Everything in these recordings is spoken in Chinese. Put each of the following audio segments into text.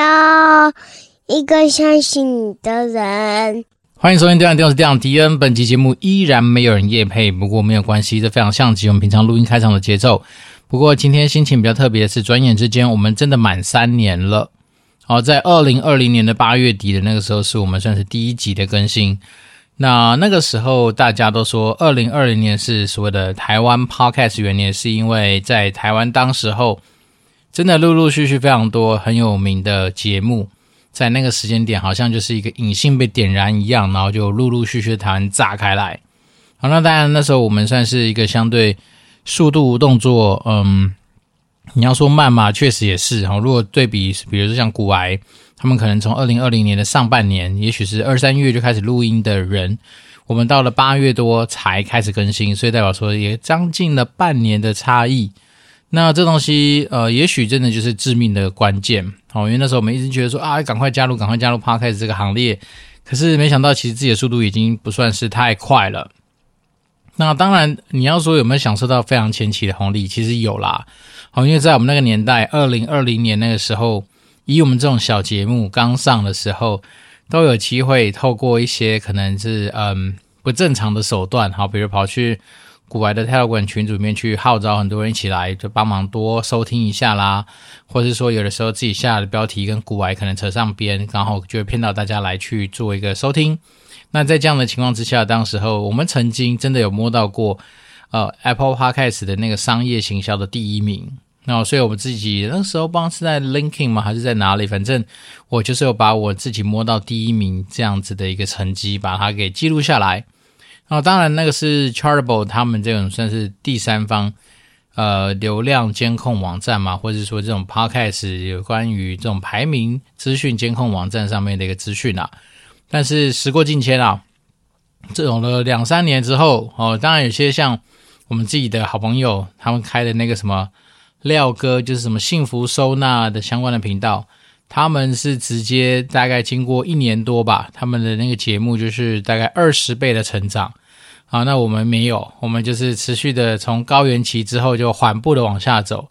要一个相信你的人。欢迎收听《电玩电视电玩迪恩》。本期节目依然没有人夜配，不过没有关系，这非常像极我们平常录音开场的节奏。不过今天心情比较特别是，转眼之间我们真的满三年了。好，在二零二零年的八月底的那个时候，是我们算是第一集的更新。那那个时候大家都说，二零二零年是所谓的台湾 Podcast 元年，是因为在台湾当时候真的陆陆续续非常多很有名的节目，在那个时间点好像就是一个隐性被点燃一样，然后就陆陆续续台湾炸开来。好，那当然那时候我们算是一个相对速度动作，嗯，你要说慢嘛，确实也是。哈，如果对比，比如说像古癌。他们可能从二零二零年的上半年，也许是二三月就开始录音的人，我们到了八月多才开始更新，所以代表说也将近了半年的差异。那这东西，呃，也许真的就是致命的关键。好，因为那时候我们一直觉得说啊，赶快加入，赶快加入 Podcast 这个行列。可是没想到，其实自己的速度已经不算是太快了。那当然，你要说有没有享受到非常前期的红利，其实有啦。好，因为在我们那个年代，二零二零年那个时候。以我们这种小节目刚上的时候，都有机会透过一些可能是嗯不正常的手段，好，比如跑去股癌的 Telegram 群组里面去号召很多人一起来，就帮忙多收听一下啦，或者是说有的时候自己下的标题跟股癌可能扯上边，然后就会骗到大家来去做一个收听。那在这样的情况之下，当时候我们曾经真的有摸到过呃 Apple Podcast 的那个商业行销的第一名。那所以我们自己那时候不知道是在 LinkedIn 吗，还是在哪里？反正我就是有把我自己摸到第一名这样子的一个成绩，把它给记录下来。啊，当然那个是 Chartable 他们这种算是第三方呃流量监控网站嘛，或者说这种 Podcast 有关于这种排名资讯监控网站上面的一个资讯啊。但是时过境迁啊，这种了两三年之后哦，当然有些像我们自己的好朋友他们开的那个什么。廖哥就是什么幸福收纳的相关的频道，他们是直接大概经过一年多吧，他们的那个节目就是大概二十倍的成长。啊，那我们没有，我们就是持续的从高原期之后就缓步的往下走。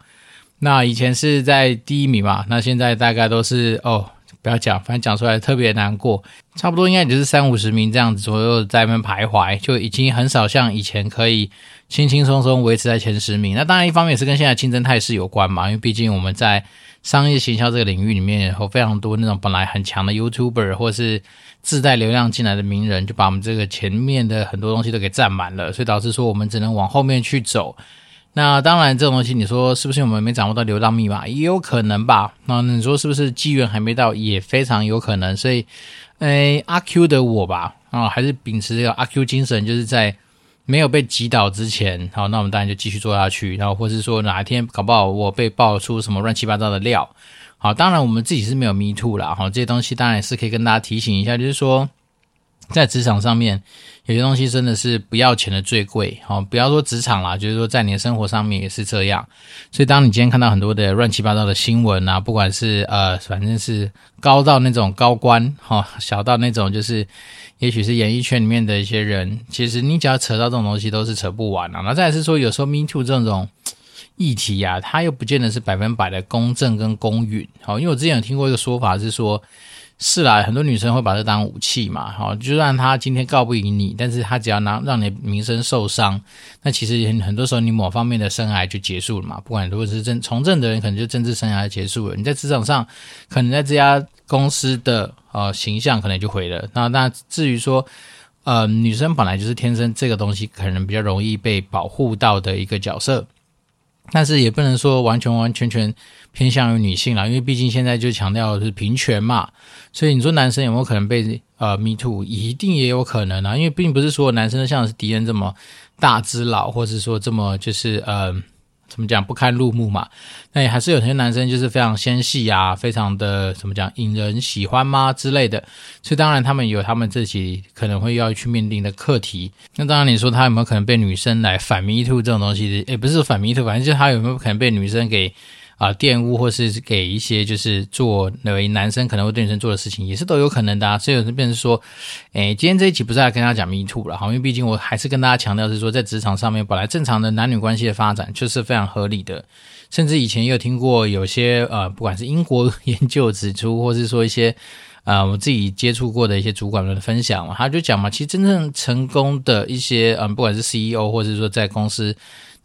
那以前是在第一名嘛，那现在大概都是哦，不要讲，反正讲出来特别难过，差不多应该也就是三五十名这样子左右在那边徘徊，就已经很少像以前可以。轻轻松松维持在前十名，那当然一方面也是跟现在竞争态势有关嘛，因为毕竟我们在商业行销这个领域里面有非常多那种本来很强的 YouTuber 或是自带流量进来的名人，就把我们这个前面的很多东西都给占满了，所以导致说我们只能往后面去走。那当然这种东西，你说是不是我们没掌握到流量密码，也有可能吧？那你说是不是机缘还没到，也非常有可能。所以，诶，阿 Q 的我吧，啊，还是秉持这个阿 Q 精神，就是在。没有被击倒之前，好，那我们当然就继续做下去。然后，或是说哪一天搞不好我被爆出什么乱七八糟的料，好，当然我们自己是没有 me too 啦，好，这些东西当然是可以跟大家提醒一下，就是说在职场上面有些东西真的是不要钱的最贵，好，不要说职场啦，就是说在你的生活上面也是这样。所以，当你今天看到很多的乱七八糟的新闻啊，不管是呃，反正是高到那种高官，哈，小到那种就是。也许是演艺圈里面的一些人，其实你只要扯到这种东西，都是扯不完的。那再是说，有时候 Me Too 这种议题啊，它又不见得是百分百的公正跟公允。好，因为我之前有听过一个说法是说，是啦，很多女生会把这当武器嘛。好，就算她今天告不赢你，但是她只要拿让你名声受伤，那其实很多时候你某方面的生涯就结束了嘛。不管如果是政从政的人，可能就政治生涯结束了。你在职场上，可能在这家公司的。呃，形象可能就毁了。那那至于说，呃，女生本来就是天生这个东西可能比较容易被保护到的一个角色，但是也不能说完全完全全偏向于女性啦，因为毕竟现在就强调的是平权嘛。所以你说男生有没有可能被呃 me too？一定也有可能啊，因为并不是所有男生都像是敌人这么大只佬，或是说这么就是呃。怎么讲不堪入目嘛？那也还是有些男生就是非常纤细啊，非常的怎么讲引人喜欢吗之类的。所以当然他们有他们自己可能会要去面临的课题。那当然你说他有没有可能被女生来反 me too 这种东西？也不是反 me too，反正就是他有没有可能被女生给啊、玷污或是给一些就是做为男生可能会对女生做的事情，也是都有可能的、所以有人变成说，诶，今天这一集不是来跟大家讲 Me Too 了，好，因为毕竟我还是跟大家强调是说，在职场上面本来正常的男女关系的发展就是非常合理的。甚至以前也有听过有些呃，不管是英国 研究指出，或是说一些呃，我自己接触过的一些主管们的分享嘛，他就讲嘛，其实真正成功的一些嗯、不管是 CEO 或者是说在公司。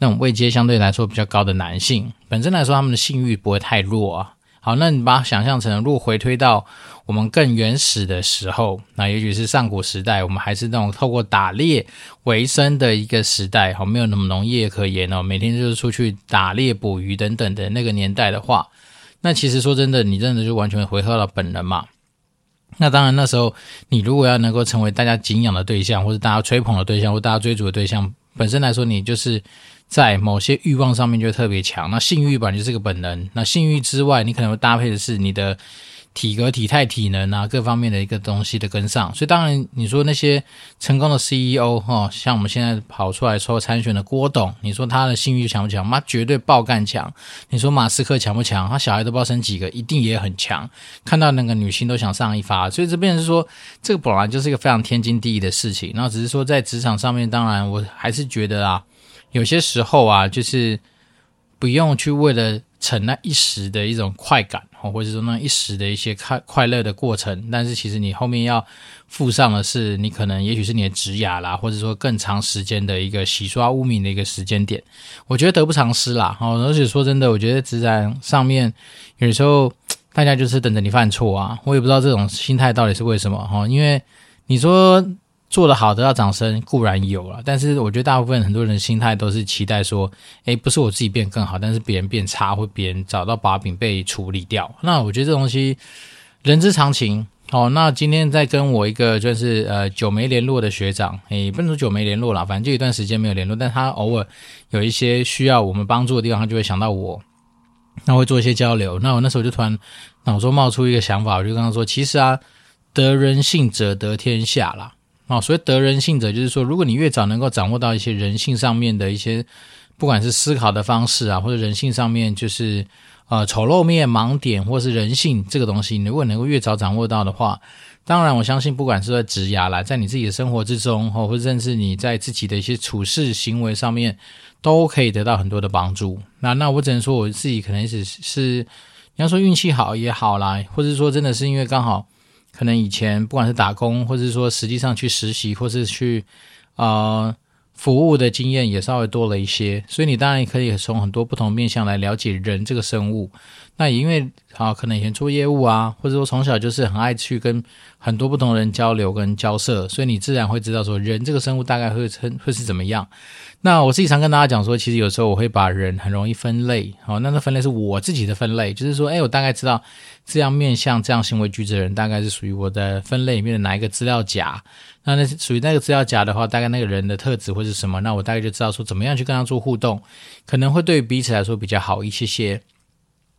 那种位阶相对来说比较高的男性，本身来说他们的性欲不会太弱啊。好，那你把它想象成，如果回推到我们更原始的时候，那也许是上古时代，我们还是那种透过打猎为生的一个时代，好，没有那么农业可言哦，每天就是出去打猎捕鱼等等的那个年代的话，那其实说真的，你真的就完全回到了本能嘛。那当然，那时候你如果要能够成为大家敬仰的对象，或者大家吹捧的对象，或大家追逐的对象，本身来说，你就是。在某些欲望上面就特别强，那性欲本来就是个本能。那性欲之外，你可能会搭配的是你的体格、体态、体能啊，各方面的一个东西的跟上。所以当然，你说那些成功的 CEO 哈，像我们现在跑出来说参选的郭董，你说他的性欲强不强？妈绝对爆干强。你说马斯克强不强？他小孩都不知道生几个，一定也很强。看到那个女星都想上一发。所以这边是说，这个本来就是一个非常天经地义的事情。那只是说在职场上面，当然我还是觉得啊。有些时候啊，就是不用去为了逞那一时的一种快感，或者说那一时的一些快快乐的过程，但是其实你后面要附上的是，你可能也许是你的职涯啦，或者说更长时间的一个洗刷污名的一个时间点。我觉得得不偿失啦。哦，而且说真的，我觉得职场上面有时候大家就是等着你犯错啊，我也不知道这种心态到底是为什么哈，因为你说。做得好得到掌声固然有了，但是我觉得大部分很多人心态都是期待说，诶，不是我自己变更好，但是别人变差，或别人找到把柄被处理掉。那我觉得这东西人之常情。哦，那今天在跟我一个就是呃久没联络的学长，诶，不能说久没联络了，反正就一段时间没有联络，但他偶尔有一些需要我们帮助的地方，他就会想到我，那会做一些交流。那我那时候就突然脑中冒出一个想法，我就跟他说，其实啊，得人性者得天下啦。哦，所谓得人性者，就是说，如果你越早能够掌握到一些人性上面的一些，不管是思考的方式啊，或者人性上面就是呃丑陋面、盲点，或是人性这个东西，你如果能够越早掌握到的话，当然我相信，不管是在职涯啦，在你自己的生活之中，或或甚至你在自己的一些处事行为上面，都可以得到很多的帮助。那那我只能说，我自己可能是是，你要说运气好也好啦，或者说真的是因为刚好。可能以前不管是打工，或者是说实际上去实习，或是去呃服务的经验也稍微多了一些，所以你当然可以从很多不同面向来了解人这个生物。那也因为啊，可能以前做业务啊，或者说从小就是很爱去跟很多不同人交流跟交涉，所以你自然会知道说人这个生物大概会称会是怎么样。那我自己常跟大家讲说，其实有时候我会把人很容易分类，好，那那分类是我自己的分类，就是说，哎，我大概知道这样面向这样行为举止的人，大概是属于我的分类里面的哪一个资料夹。那那属于那个资料夹的话，大概那个人的特质会是什么？那我大概就知道说怎么样去跟他做互动，可能会对彼此来说比较好一些些。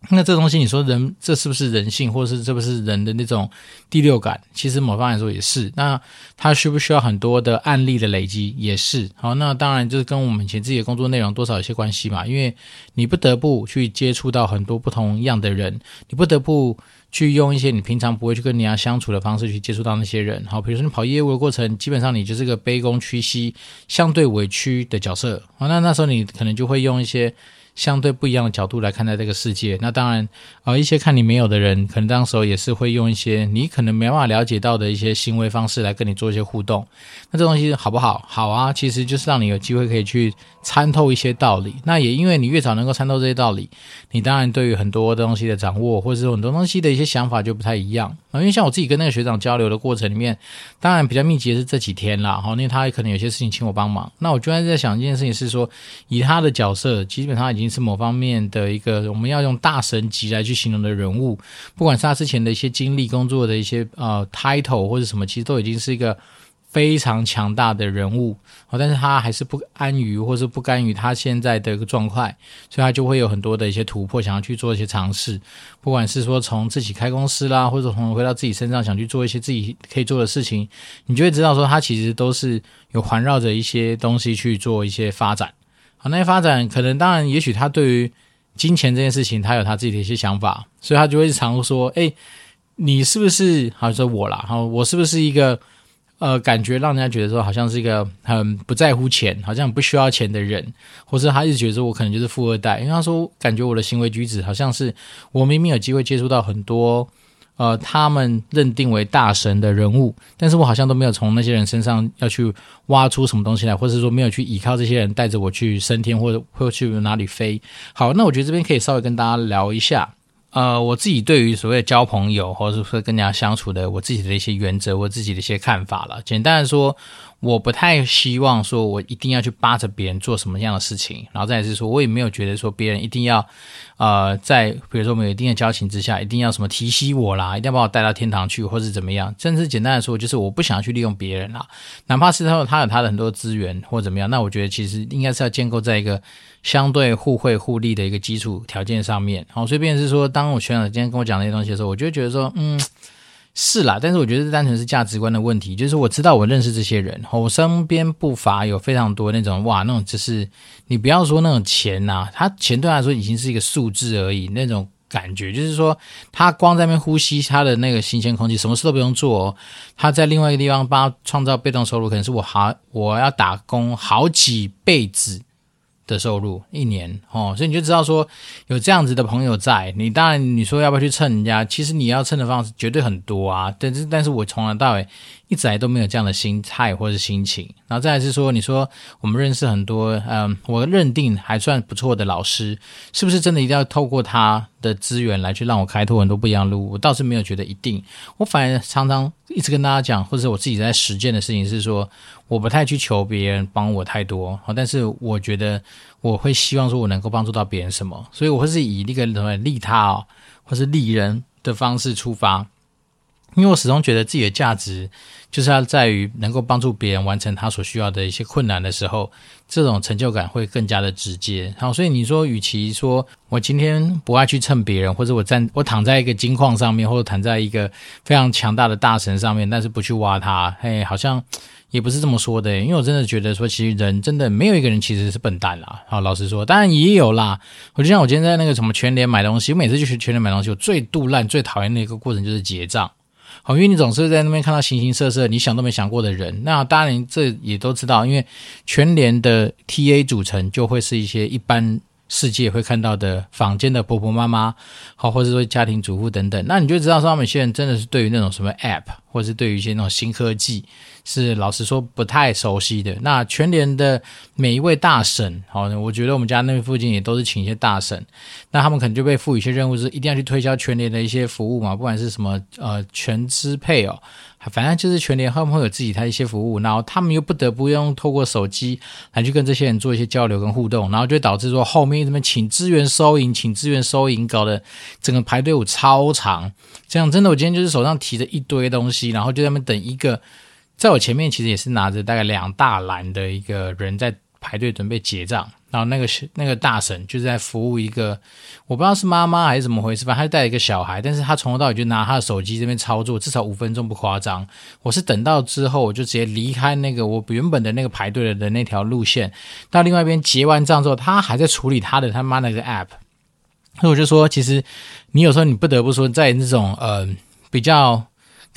那这东西，你说人这是不是人性，或者是这不是人的那种第六感？其实某方来说也是。那他需不需要很多的案例的累积？也是。好，那当然就是跟我们以前自己的工作内容多少有些关系嘛。因为你不得不去接触到很多不同样的人，你不得不去用一些你平常不会去跟人家相处的方式去接触到那些人。好，比如说你跑业务的过程，基本上你就是个卑躬屈膝、相对委屈的角色。好，那那时候你可能就会用一些。相对不一样的角度来看待这个世界，那当然，呃，一些看你没有的人，可能当时候也是会用一些你可能没办法了解到的一些行为方式来跟你做一些互动。那这东西好不好？好啊，其实就是让你有机会可以去参透一些道理。那也因为你越早能够参透这些道理，你当然对于很多东西的掌握，或者是很多东西的一些想法就不太一样。因为像我自己跟那个学长交流的过程里面，当然比较密集的是这几天啦，哈，因为他可能有些事情请我帮忙。那我居然在想一件事情是说，以他的角色，基本上已经。是某方面的一个，我们要用大神级来去形容的人物，不管是他之前的一些经历、工作的一些呃 title 或者什么，其实都已经是一个非常强大的人物。好，但是他还是不安于，或是不甘于他现在的一个状态，所以他就会有很多的一些突破，想要去做一些尝试。不管是说从自己开公司啦，或者从回到自己身上想去做一些自己可以做的事情，你就会知道说他其实都是有环绕着一些东西去做一些发展。那些发展可能，当然，也许他对于金钱这件事情，他有他自己的一些想法，所以他就会常说：“哎，你是不是？好像说我啦，好，我是不是一个呃，感觉让人家觉得说好像是一个很不在乎钱，好像不需要钱的人，或者他一直觉得说我可能就是富二代，因为他说感觉我的行为举止好像是我明明有机会接触到很多。”呃，他们认定为大神的人物，但是我好像都没有从那些人身上要去挖出什么东西来，或者说没有去依靠这些人带着我去升天，或者 或去哪里飞。好，那我觉得这边可以稍微跟大家聊一下。呃，我自己对于所谓的交朋友，或者说跟人家相处的，我自己的一些原则，我自己的一些看法了。简单的说，我不太希望说我一定要去扒着别人做什么样的事情，然后再是说，我也没有觉得说别人一定要，呃，在比如说我们有一定的交情之下，一定要什么提携我啦，一定要把我带到天堂去，或是怎么样。甚至简单的说，就是我不想要去利用别人啦，哪怕是他有他有他的很多资源或怎么样，那我觉得其实应该是要建构在一个。相对互惠互利的一个基础条件上面，好，所以便是说，当我学长今天跟我讲那些东西的时候，我就觉得说，嗯，是啦，但是我觉得这单纯是价值观的问题，就是我知道我认识这些人，我身边不乏有非常多那种哇，那种只是你不要说那种钱呐、他钱对他来说已经是一个数字而已，那种感觉就是说，他光在那边呼吸他的那个新鲜空气，什么事都不用做哦，他在另外一个地方帮他创造被动收入，可能是我好我要打工好几辈子。的收入一年哦，所以你就知道说有这样子的朋友在，你当然你说要不要去蹭人家，其实你要蹭的方式绝对很多啊，但是但是我从来到尾一直来都没有这样的心态或者是心情，然后再来是说，你说我们认识很多，嗯，我认定还算不错的老师，是不是真的一定要透过他的资源来去让我开拓很多不一样的路？我倒是没有觉得一定，我反而常常一直跟大家讲，或者我自己在实践的事情是说。我不太去求别人帮我太多，但是我觉得我会希望说我能够帮助到别人什么，所以我会是以那个什么利他哦，或是利人的方式出发，因为我始终觉得自己的价值就是要在于能够帮助别人完成他所需要的一些困难的时候，这种成就感会更加的直接。好，所以你说，与其说我今天不爱去蹭别人，或者我站我躺在一个金矿上面，或者躺在一个非常强大的大神上面，但是不去挖他，嘿，好像。也不是这么说的，因为我真的觉得说，其实人真的没有一个人其实是笨蛋啦。好，老实说，当然也有啦。我就像我今天在那个什么全联买东西，我每次去全联买东西，我最肚烂、最讨厌的一个过程就是结账。好，因为你总是在那边看到形形色色、你想都没想过的人。那当然，这也都知道，因为全联的 TA 组成就会是一些一般世界会看到的坊间的婆婆妈妈，好，或者说家庭主妇等等。那你就知道说，他们现在真的是对于那种什么 App，或是对于一些那种新科技。是老实说不太熟悉的。那全联的每一位大神，好，我觉得我们家那附近也都是请一些大神，那他们可能就被赋予一些任务，是一定要去推销全联的一些服务嘛，不管是什么呃全支配哦，反正就是全联会不会有自己的一些服务，然后他们又不得不用透过手机来去跟这些人做一些交流跟互动，然后就导致说后面什么请资源收银，请资源收银，搞得整个排队伍超长。这样真的，我今天就是手上提着一堆东西，然后就在那边等一个。在我前面其实也是拿着大概两大篮的一个人在排队准备结账，然后那个那个大婶就是在服务一个，我不知道是妈妈还是怎么回事，反正他带一个小孩，但是他从头到尾就拿他的手机这边操作，至少五分钟不夸张。我是等到之后我就直接离开那个我原本的那个排队的的那条路线，到另外一边结完账之后，他还在处理他的他妈那个 app，所以我就说，其实你有时候你不得不说，在那种呃比较。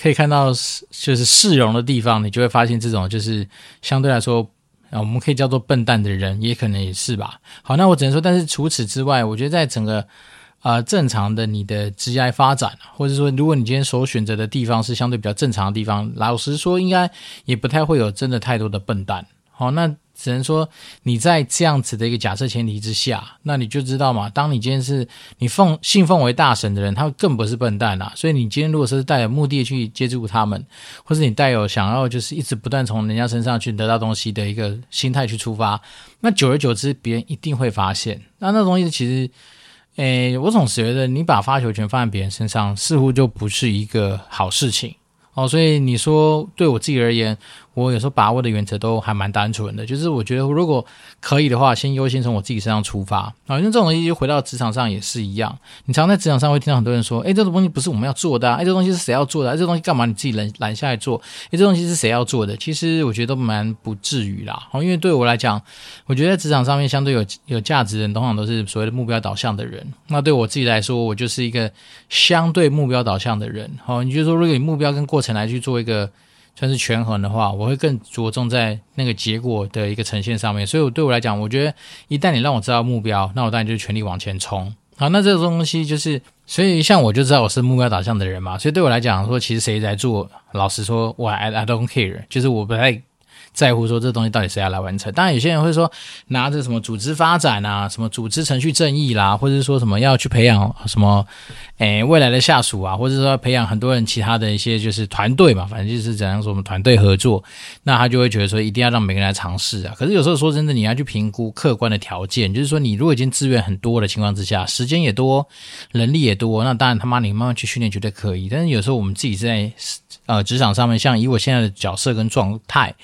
可以看到，就是市容的地方，你就会发现这种就是相对来说，啊，我们可以叫做笨蛋的人，也可能也是吧。好，那我只能说，但是除此之外，我觉得在整个呃正常的你的职业发展，或者说如果你今天所选择的地方是相对比较正常的地方，老实说，应该也不太会有真的太多的笨蛋。好，那。只能说你在这样子的一个假设前提之下，那你就知道嘛。当你今天是你奉信奉为大神的人，他更不是笨蛋啊。所以你今天如果是带有目的去接触他们，或是你带有想要就是一直不断从人家身上去得到东西的一个心态去出发，那久而久之，别人一定会发现。那那东西其实，诶，我总觉得你把发球权放在别人身上，似乎就不是一个好事情。哦，所以你说对我自己而言，我有时候把握的原则都还蛮单纯的，就是我觉得如果可以的话，先优先从我自己身上出发啊。因为这种东西就回到职场上也是一样，你常在职场上会听到很多人说：“哎，这种东西不是我们要做的啊，哎，这东西是谁要做的啊？这东西干嘛你自己拦拦下来做？哎，这东西是谁要做的？”其实我觉得都蛮不至于啦。因为对我来讲，我觉得在职场上面相对有有价值的人，通常都是所谓的目标导向的人。那对我自己来说，我就是一个相对目标导向的人。好，你就说如果以目标跟过程来去做一个。算是权衡的话，我会更着重在那个结果的一个呈现上面。所以，我对我来讲，我觉得一旦你让我知道目标，那我当然就全力往前冲。好，那这个东西就是，所以像我就知道我是目标导向的人嘛。所以对我来讲，说其实谁来做，老实说，我 I I don't care，就是我不太。在乎说这东西到底谁要来完成？当然，有些人会说拿着什么组织发展啊，什么组织程序正义啦，或者说什么要去培养什么，诶未来的下属啊，或者说培养很多人其他的一些就是团队嘛，反正就是怎样说我们团队合作，那他就会觉得说一定要让每个人来尝试啊。可是有时候说真的，你要去评估客观的条件，就是说你如果已经资源很多的情况之下，时间也多，人力也多，那当然他妈你慢慢去训练绝对可以。但是有时候我们自己在呃职场上面，像以我现在的角色跟状态。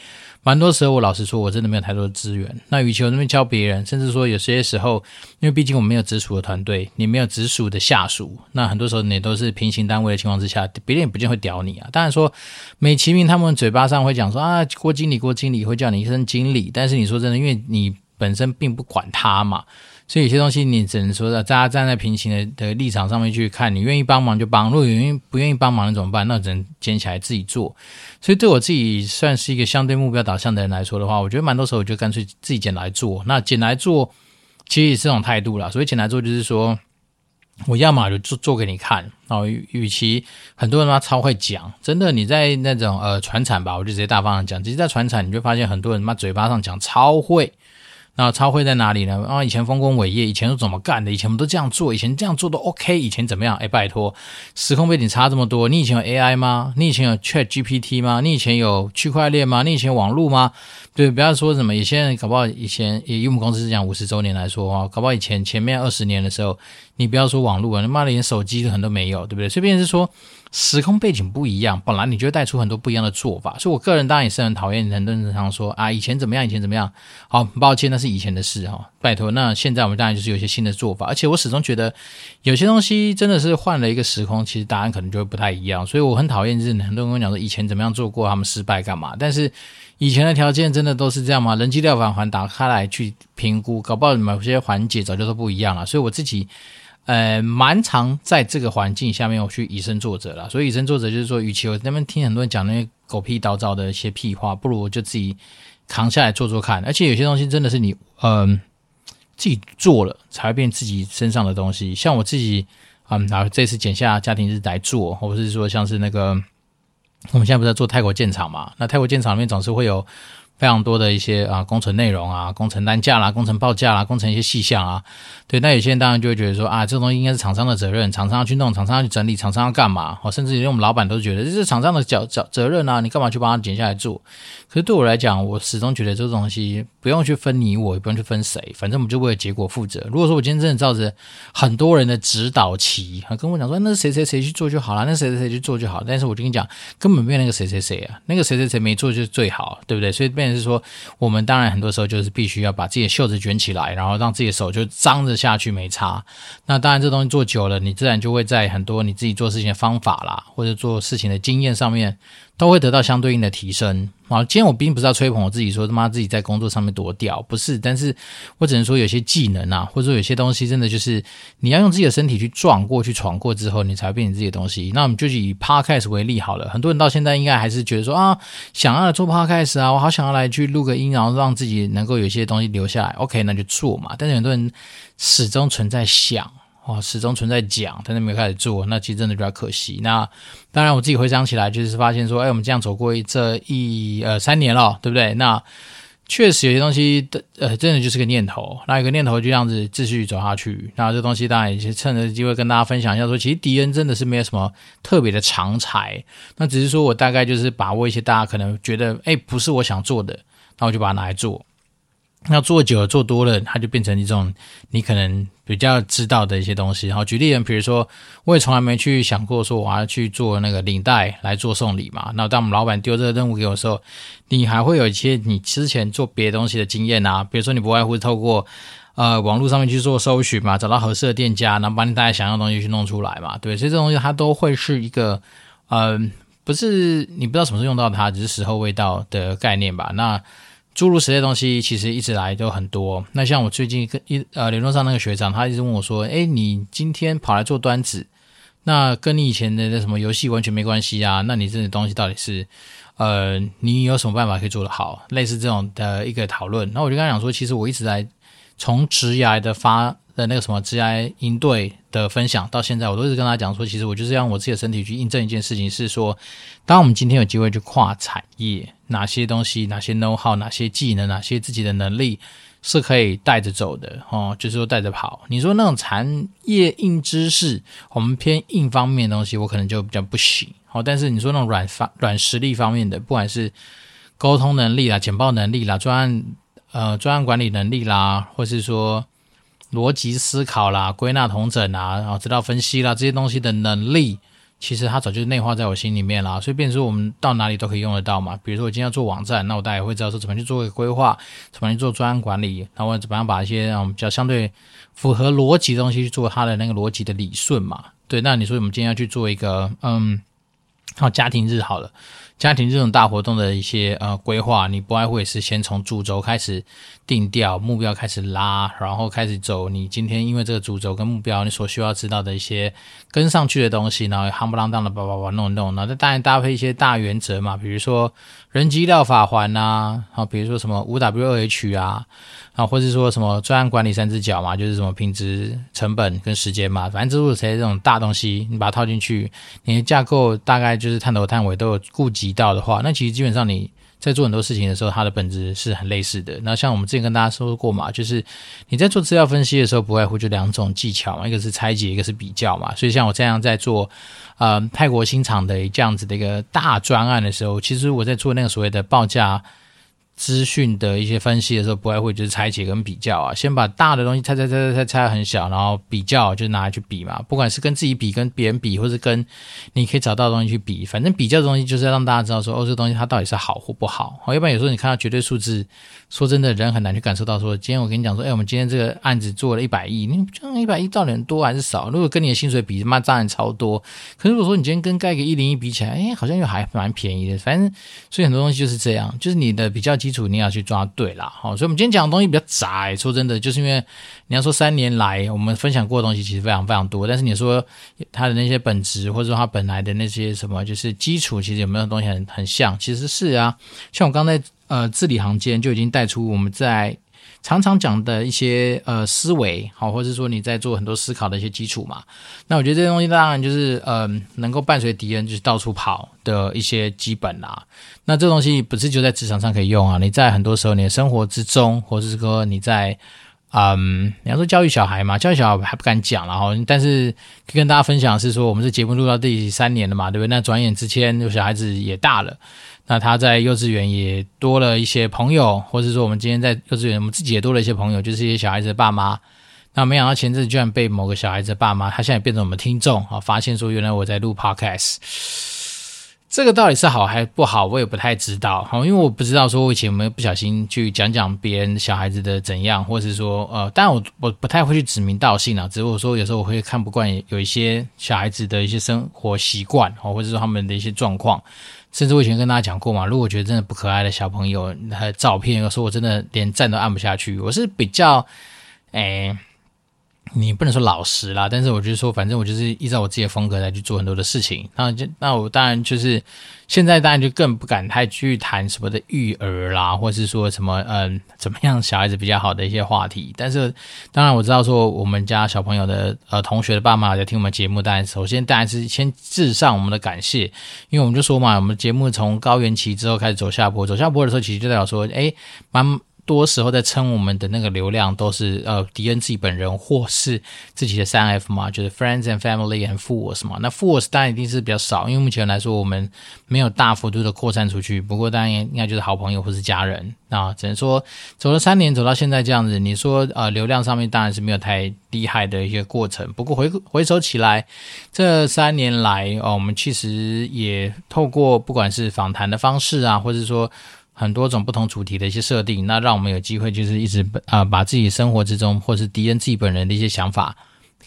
蛮多时候，我老实说，我真的没有太多的资源。那与其我那边教别人，甚至说有些时候，因为毕竟我们没有直属的团队，你没有直属的下属，那很多时候你都是平行单位的情况之下，别人也不见会屌你啊。当然说，美其名他们嘴巴上会讲说啊，郭经理，郭经理会叫你一声经理，但是你说真的，因为你本身并不管他嘛。所以有些东西你只能说，大家站在平行的的立场上面去看，你愿意帮忙就帮，如果有人不愿意帮忙，那怎么办？那只能捡起来自己做。所以对我自己算是一个相对目标导向的人来说的话，我觉得蛮多时候我就干脆自己捡来做。那捡来做，其实也是种态度啦。所以捡来做就是说，我要么就做做给你看。哦，与其很多人他超会讲，真的你在那种呃传产吧，我就直接大方向讲。其实，在传产你就发现很多人他妈嘴巴上讲超会。那超会在哪里呢？啊，以前丰功伟业，以前都怎么干的？以前我们都这样做，以前这样做都 OK。以前怎么样？哎，拜托，时空背景差这么多，你以前有 AI 吗？你以前有 ChatGPT 吗？你以前有区块链吗？你以前有网络吗？对，不要说什么，有些人搞不好以前以我们公司是讲五十周年来说啊，搞不好以前前面二十年的时候，你不要说网络啊，他妈连手机都很多都没有，对不对？随便是说。时空背景不一样，本来你就会带出很多不一样的做法，所以我个人当然也是很讨厌很多人常说啊，以前怎么样，以前怎么样。好，抱歉，那是以前的事哈，拜托。那现在我们当然就是有些新的做法，而且我始终觉得有些东西真的是换了一个时空，其实答案可能就会不太一样。所以我很讨厌，就是很多人跟我讲说以前怎么样做过，他们失败干嘛？但是以前的条件真的都是这样吗？人机料返还打开来去评估，搞不好某些环节早就都不一样了。所以我自己。呃，蛮常在这个环境下面，我去以身作则了。所以以身作则就是说，与其我那边听很多人讲那些狗屁倒灶的一些屁话，不如我就自己扛下来做做看。而且有些东西真的是你，嗯、自己做了才会变自己身上的东西。像我自己，嗯，然后这次剪下家庭日来做，或者是说像是那个，我们现在不是在做泰国建厂嘛？那泰国建厂里面总是会有。非常多的一些啊工程内容啊，工程单价啦，工程报价啦，工程一些细项啊，对，那有些人当然就会觉得说啊，这东西应该是厂商的责任，厂商要去弄，厂商要去整理，厂商要干嘛？哦，甚至连我们老板都觉得这是厂商的角角责任啊，你干嘛去帮他剪下来做？可是对我来讲，我始终觉得这东西不用去分你我，也不用去分谁，反正我们就为了结果负责。如果说我今天真的照着很多人的指导棋，跟我讲说那谁谁谁去做就好了，那谁谁谁去做就好，但是我就跟你讲，根本没有那个谁谁谁啊，那个谁谁谁没做就是最好，对不对？所以。是说，我们当然很多时候就是必须要把自己的袖子卷起来，然后让自己的手就张着下去没擦。那当然，这东西做久了，你自然就会在很多你自己做事情的方法啦，或者做事情的经验上面。都会得到相对应的提升啊！今天我并不是要吹捧我自己，说他妈自己在工作上面多屌，不是。但是我只能说，有些技能啊，或者说有些东西，真的就是你要用自己的身体去撞过去、闯过之后，你才会变成自己的东西。那我们就以 Podcast 为例好了，很多人到现在应该还是觉得说啊，想要来做 Podcast 啊，我好想要来去录个音，然后让自己能够有一些东西留下来。OK，那就做嘛。但是很多人始终存在想。哦，始终存在讲，但是没有开始做，那其实真的比较可惜。那当然，我自己回想起来，就是发现说，哎，我们这样走过这一呃三年了，对不对？那确实有些东西的呃，真的就是个念头。那有个念头就这样子继续走下去。那这东西当然也是趁着机会跟大家分享一下说，其实迪恩真的是没有什么特别的长才，那只是说我大概就是把握一些大家可能觉得哎不是我想做的，那我就把它拿来做。那做久了，做多了，它就变成一种你可能比较知道的一些东西。然后举例人，比如说，我也从来没去想过说我要去做那个领带来做送礼嘛。那当我们老板丢这个任务给我的时候，你还会有一些你之前做别的东西的经验啊。比如说，你不外乎透过呃网络上面去做搜寻嘛，找到合适的店家，然后把你大家想要的东西去弄出来嘛。对，所以这东西它都会是一个呃，不是你不知道什么时候用到它，只是时候未到的概念吧。那诸如此类东西，其实一直来都很多。那像我最近跟一呃联络上那个学长，他一直问我说：“哎，你今天跑来做端子，那跟你以前的那什么游戏完全没关系啊？那你这些东西到底是呃，你有什么办法可以做得好？类似这种的一个讨论。那我就跟他讲说，其实我一直在从职涯的发的那个什么 G I 应对的分享到现在，我都是跟他讲说，其实我就是让我自己的身体去印证一件事情，是说，当我们今天有机会去跨产业，哪些东西、哪些 know how、哪些技能、哪些自己的能力是可以带着走的哦，就是说带着跑。你说那种产业硬知识，我们偏硬方面的东西，我可能就比较不行。哦，但是你说那种软方、软实力方面的，不管是沟通能力啦、简报能力啦、专案呃专案管理能力啦，或是说。逻辑思考啦、归纳统整啊，然后知道分析啦，这些东西的能力，其实它早就内化在我心里面啦。所以，变成说我们到哪里都可以用得到嘛。比如说，我今天要做网站，那我大概也会知道说怎么去做一个规划，怎么去做专案管理，然后怎么样把一些我们比较相对符合逻辑的东西去做它的那个逻辑的理顺嘛。对，那你说我们今天要去做一个嗯，好家庭日好了。家庭这种大活动的一些呃规划，你不外乎也是先从主轴开始定调，目标开始拉，然后开始走。你今天因为这个主轴跟目标，你所需要知道的一些跟上去的东西，然后夯不啷当的叭叭叭弄弄，然后再当然搭配一些大原则嘛，比如说人机料法环呐，啊，比如说什么五 W H 啊。啊，或者说什么专案管理三只脚嘛，就是什么品质、成本跟时间嘛，反正诸如此类这种大东西，你把它套进去，你的架构大概就是探头探尾都有顾及到的话，那其实基本上你在做很多事情的时候，它的本质是很类似的。那像我们之前跟大家说过嘛，就是你在做资料分析的时候，不外乎就两种技巧嘛，一个是拆解，一个是比较嘛。所以像我这样在做呃泰国新厂的这样子的一个大专案的时候，其实我在做那个所谓的报价。资讯的一些分析的时候，不外乎就是拆解跟比较啊。先把大的东西拆拆拆拆拆拆很小，然后比较就拿来去比嘛。不管是跟自己比、跟别人比，或是跟你可以找到的东西去比，反正比较的东西就是要让大家知道说，哦，这东西它到底是好或不好。好，要不然有时候你看到绝对数字，说真的，人很难去感受到说，今天我跟你讲说，哎，我们今天这个案子做了一百亿，你这样一百亿到底多还是少？如果跟你的薪水比，他妈当然超多。可是如果说你今天跟盖个一零一比起来，哎，好像又还蛮便宜的。反正所以很多东西就是这样，就是你的比较。基础你要去抓对啦，好，所以我们今天讲的东西比较窄。说真的，就是因为你要说三年来我们分享过的东西其实非常非常多，但是你说它的那些本质，或者说它本来的那些什么，就是基础，其实有没有东西很很像？其实是啊，像我刚才呃字里行间就已经带出我们在。常常讲的一些呃思维，好，或者说你在做很多思考的一些基础嘛。那我觉得这些东西当然就是呃能够伴随敌人就是到处跑的一些基本啦。那这东西不是就在职场上可以用啊？你在很多时候你的生活之中，或者是说你在嗯，你要说教育小孩嘛，教育小孩还不敢讲了哈。但是跟大家分享是说，我们这节目录到第三年了嘛，对不对？那转眼之间，有小孩子也大了。那他在幼稚园也多了一些朋友，或者说我们今天在幼稚园，我们自己也多了一些朋友，就是一些小孩子的爸妈。那没想到前阵子居然被某个小孩子的爸妈，他现在变成我们听众啊，发现说原来我在录 podcast，这个到底是好还不好，我也不太知道。好，因为我不知道说我以前有没有不小心去讲讲别人小孩子的怎样，或是说呃，但我我不太会去指名道姓啊，只是我说有时候我会看不惯有一些小孩子的一些生活习惯，或者说他们的一些状况。甚至我以前跟大家讲过嘛，如果觉得真的不可爱的小朋友，他的照片，有时候我真的连赞都按不下去。我是比较，哎，你不能说老实啦，但是我就是说，反正我就是依照我自己的风格来去做很多的事情。那就那我当然就是。现在当然就更不敢太去谈什么的育儿啦，或是说什么嗯怎么样小孩子比较好的一些话题。但是当然我知道说我们家小朋友的呃同学的爸妈在听我们节目，当然首先当然是先致上我们的感谢，因为我们就说嘛，我们节目从高原期之后开始走下坡，走下坡的时候其实就代表说，诶蛮多时候在撑我们的那个流量都是呃迪恩自己本人或是自己的三 F 嘛，就是 Friends and Family and Fools 嘛。那 Fools 当然一定是比较少，因为目前来说我们没有大幅度的扩散出去。不过当然应该就是好朋友或是家人。那只能说走了三年，走到现在这样子，你说呃流量上面当然是没有太厉害的一些过程。不过回回首起来，这三年来哦，我们其实也透过不管是访谈的方式啊，或者说。很多种不同主题的一些设定，那让我们有机会就是一直啊、把自己生活之中或是敌人自己本人的一些想法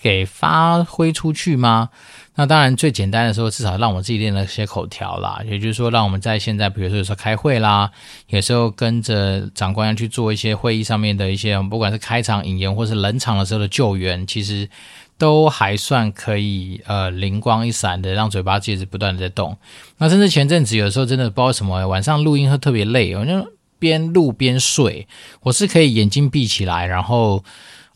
给发挥出去吗？那当然最简单的时候，至少让我自己练了些口条啦。也就是说，让我们在现在比如说有时候开会啦，有时候跟着长官要去做一些会议上面的一些，不管是开场引言或是冷场的时候的救援，其实。都还算可以，呃，灵光一闪的，让嘴巴戒指不断的在动。那甚至前阵子有时候真的不知道什么，晚上录音会特别累，我就边录边睡。我是可以眼睛闭起来，然后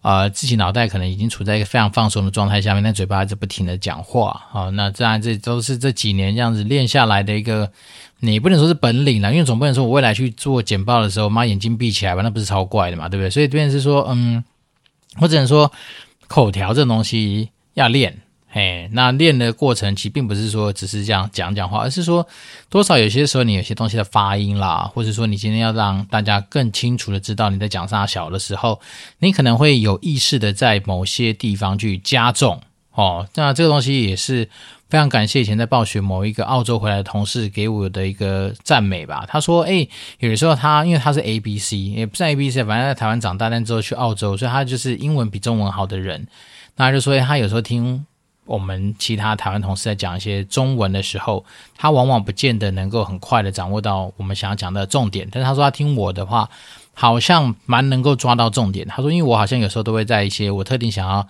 呃，自己脑袋可能已经处在一个非常放松的状态下面，但嘴巴一直不停的讲话。好，那当然这都是这几年这样子练下来的一个，你不能说是本领了，因为总不能说我未来去做简报的时候，妈眼睛闭起来吧，那不是超怪的嘛，对不对？所以这边是说，嗯，我只能说。口条这东西要练，嘿，那练的过程其实并不是说只是这样讲讲话，而是说多少有些时候你有些东西的发音啦，或者说你今天要让大家更清楚的知道你在讲啥小的时候，你可能会有意识的在某些地方去加重哦。那这个东西也是非常感谢以前在暴雪某一个澳洲回来的同事给我的一个赞美吧。他说：“诶，有的时候他因为他是 ABC，也不算 ABC，反正在台湾长大，但之后去澳洲，所以他就是英文比中文好的人。那他就说他有时候听我们其他台湾同事在讲一些中文的时候，他往往不见得能够很快的掌握到我们想要讲的重点。但是他说他听我的话，好像蛮能够抓到重点。他说，因为我好像有时候都会在一些我特定想要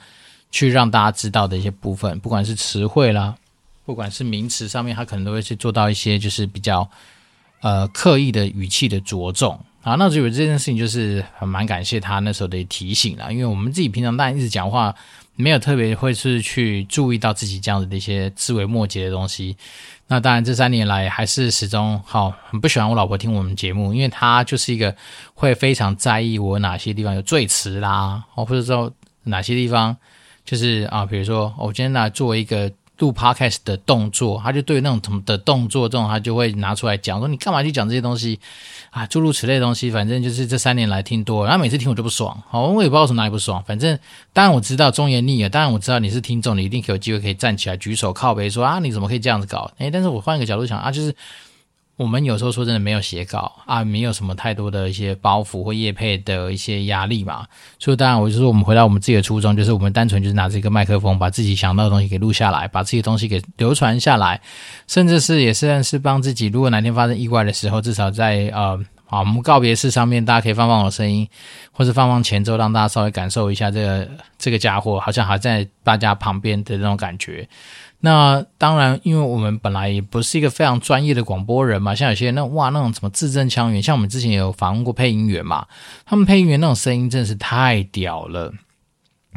去让大家知道的一些部分，不管是词汇啦。”不管是名词上面，他可能都会去做到一些，就是比较呃刻意的语气的着重啊。那我觉得这件事情就是很蛮感谢他那时候的提醒啦，因为我们自己平常当然一直讲话，没有特别会是去注意到自己这样子的一些枝微末节的东西。那当然这三年来还是始终好很不喜欢我老婆听我们节目，因为她就是一个会非常在意我哪些地方有赘词啦，或者说哪些地方就是啊，比如说我今天来做一个。录 podcast 的动作，他就对那种什么的动作，这种他就会拿出来讲，说你干嘛去讲这些东西啊？诸如此类的东西，反正就是这三年来听多了，然后每次听我就不爽，好，我也不知道从哪里不爽，反正当然我知道忠言逆耳，当然我知道你是听众，你一定可有机会可以站起来举手靠北说啊，你怎么可以这样子搞？诶，但是我换一个角度想啊，就是。我们有时候说真的没有写稿啊，没有什么太多的一些包袱或业配的一些压力嘛，所以当然我就说我们回到我们自己的初衷，就是我们单纯就是拿这个麦克风，把自己想到的东西给录下来，把自己的东西给流传下来，甚至是也算是帮自己，如果哪天发生意外的时候，至少在呃啊我们告别式上面，大家可以放放我的声音，或是放放前奏，让大家稍微感受一下这个这个家伙好像还在大家旁边的那种感觉。那当然，因为我们本来也不是一个非常专业的广播人嘛，像有些那哇那种什么字正腔圆，像我们之前也有访问过配音员嘛，他们配音员那种声音真的是太屌了，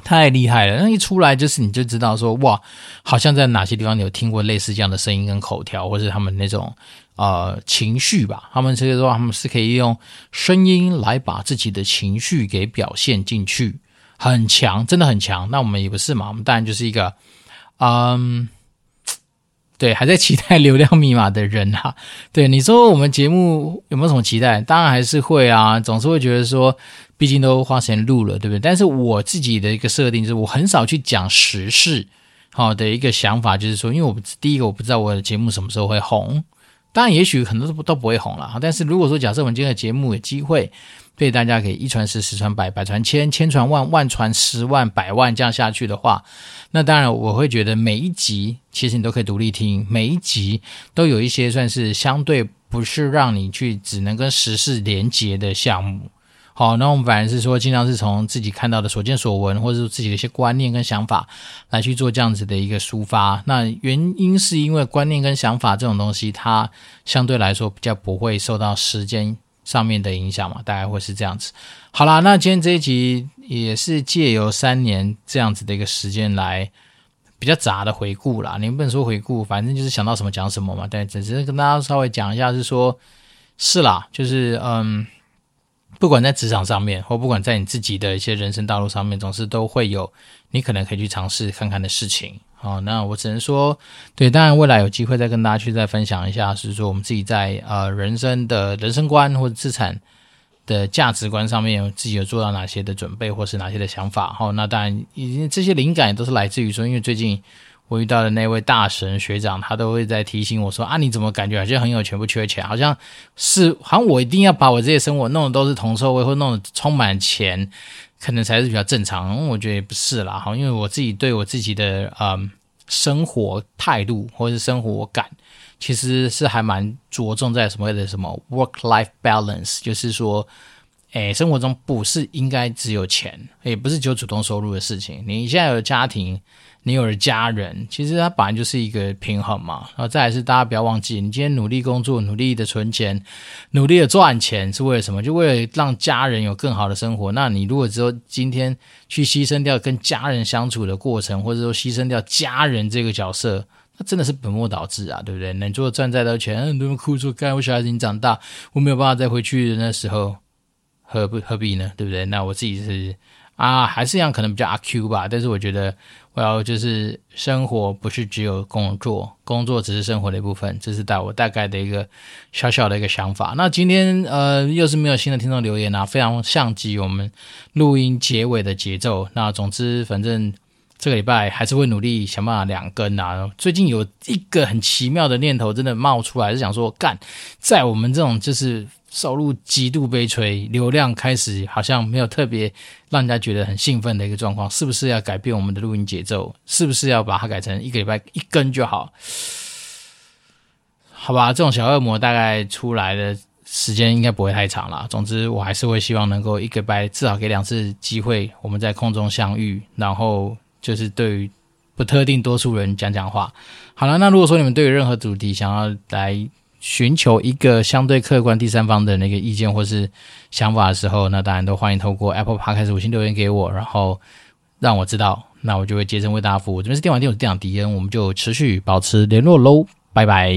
太厉害了。那一出来就是你就知道说哇，好像在哪些地方你有听过类似这样的声音跟口条，或是他们那种呃情绪吧。他们这个的话，他们是可以用声音来把自己的情绪给表现进去，很强，真的很强。那我们也不是嘛，我们当然就是一个嗯。对，还在期待 流量密码的人啊，对你说，我们节目有没有什么期待？当然还是会啊，总是会觉得说，毕竟都花时间录了，对不对？但是我自己的一个设定就是，我很少去讲时事，好的一个想法就是说，因为我第一个我不知道我的节目什么时候会红，当然也许很多都都不会红了，但是如果说假设我们今天的节目有机会。对大家可以一传十，十传百，百传千，千传万，万传十万，百万这样下去的话，那当然我会觉得每一集其实你都可以独立听，每一集都有一些算是相对不是让你去只能跟时事连接的项目。好，那我们反而是说尽量是从自己看到的所见所闻，或者是自己的一些观念跟想法来去做这样子的一个抒发。那原因是因为观念跟想法这种东西，它相对来说比较不会受到时间。上面的影响嘛，大概会是这样子。好啦，那今天这一集也是借由三年这样子的一个时间来比较杂的回顾啦。你不能说回顾，反正就是想到什么讲什么嘛。对，只是跟大家稍微讲一下，是说，是啦，就是嗯，不管在职场上面，或不管在你自己的一些人生道路上面，总是都会有你可能可以去尝试看看的事情。哦，那我只能说，对，当然未来有机会再跟大家去再分享一下，是说我们自己在呃人生的人生观或者资产的价值观上面，自己有做到哪些的准备，或是哪些的想法。好，那当然，已经这些灵感都是来自于说，因为最近。我遇到的那位大神学长，他都会在提醒我说：“啊，你怎么感觉好像很有钱不缺钱？好像是好像我一定要把我这些生活弄得都是铜臭味，或弄得充满钱，可能才是比较正常。”我觉得也不是啦，哈，因为我自己对我自己的嗯生活态度或者是生活感，其实是还蛮着重在什么的什么 work-life balance，就是说，诶，生活中不是应该只有钱，也不是只有主动收入的事情。你现在有家庭。你有了家人，其实它本来就是一个平衡嘛。然后再来是大家不要忘记，你今天努力工作，努力的存钱，努力的赚钱，是为了什么？就为了让家人有更好的生活。那你如果只有今天去牺牲掉跟家人相处的过程，或者说牺牲掉家人这个角色，那真的是本末倒置啊，对不对？能做赚再多钱，很多人哭说：“干，我小孩子已经长大，我没有办法再回去的那时候，何不何必呢？对不对？”那我自己是啊，还是一样，可能比较阿 Q 吧。但是我觉得。我要就是生活不是只有工作，工作只是生活的一部分，这是大我大概的一个小小的一个想法。那今天呃又是没有新的听众留言啊，非常像极我们录音结尾的节奏。那总之反正这个礼拜还是会努力想办法两更啊。最近有一个很奇妙的念头真的冒出来，是想说干在我们这种就是。收入极度悲催，流量开始好像没有特别让人家觉得很兴奋的一个状况，是不是要改变我们的录音节奏？是不是要把它改成一个礼拜一更就好？好吧，这种小恶魔大概出来的时间应该不会太长了。总之，我还是会希望能够一个礼拜至少给两次机会，我们在空中相遇，然后就是对于不特定多数人讲讲话。好了，那如果说你们对于任何主题想要来。寻求一个相对客观第三方的那个意见或是想法的时候，那当然都欢迎透过 Apple Podcast 五星留言给我，然后让我知道，那我就会竭诚为大家服务。这边是电玩店，我是店长迪恩，我们就持续保持联络喽，拜拜。